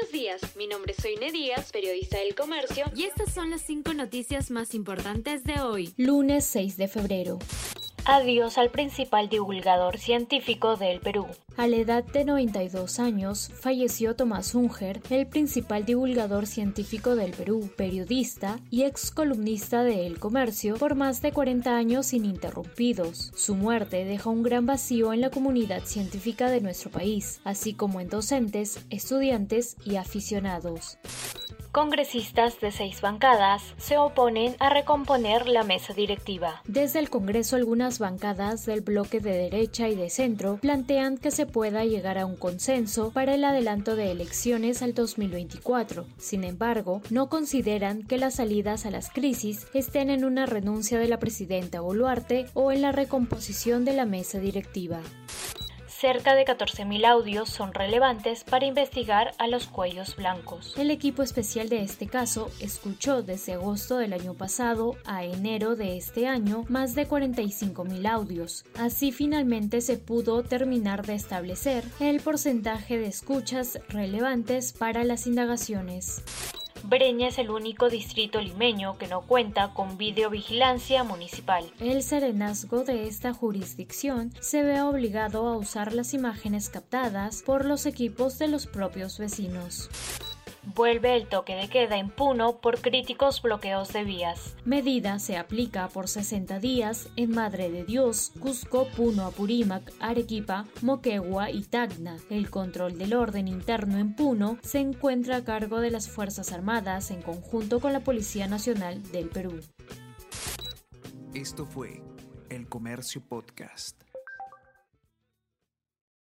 Buenos días, mi nombre es Soine Díaz, periodista del comercio, y estas son las cinco noticias más importantes de hoy, lunes 6 de febrero. Adiós al principal divulgador científico del Perú. A la edad de 92 años, falleció Tomás Unger, el principal divulgador científico del Perú, periodista y ex columnista de El Comercio por más de 40 años ininterrumpidos. Su muerte deja un gran vacío en la comunidad científica de nuestro país, así como en docentes, estudiantes y aficionados congresistas de seis bancadas se oponen a recomponer la mesa directiva. Desde el Congreso algunas bancadas del bloque de derecha y de centro plantean que se pueda llegar a un consenso para el adelanto de elecciones al 2024. Sin embargo, no consideran que las salidas a las crisis estén en una renuncia de la presidenta Boluarte o en la recomposición de la mesa directiva. Cerca de 14.000 audios son relevantes para investigar a los cuellos blancos. El equipo especial de este caso escuchó desde agosto del año pasado a enero de este año más de 45.000 audios. Así finalmente se pudo terminar de establecer el porcentaje de escuchas relevantes para las indagaciones. Breña es el único distrito limeño que no cuenta con videovigilancia municipal. El serenazgo de esta jurisdicción se ve obligado a usar las imágenes captadas por los equipos de los propios vecinos. Vuelve el toque de queda en Puno por críticos bloqueos de vías. Medida se aplica por 60 días en Madre de Dios, Cusco, Puno, Apurímac, Arequipa, Moquegua y Tacna. El control del orden interno en Puno se encuentra a cargo de las Fuerzas Armadas en conjunto con la Policía Nacional del Perú. Esto fue El Comercio Podcast.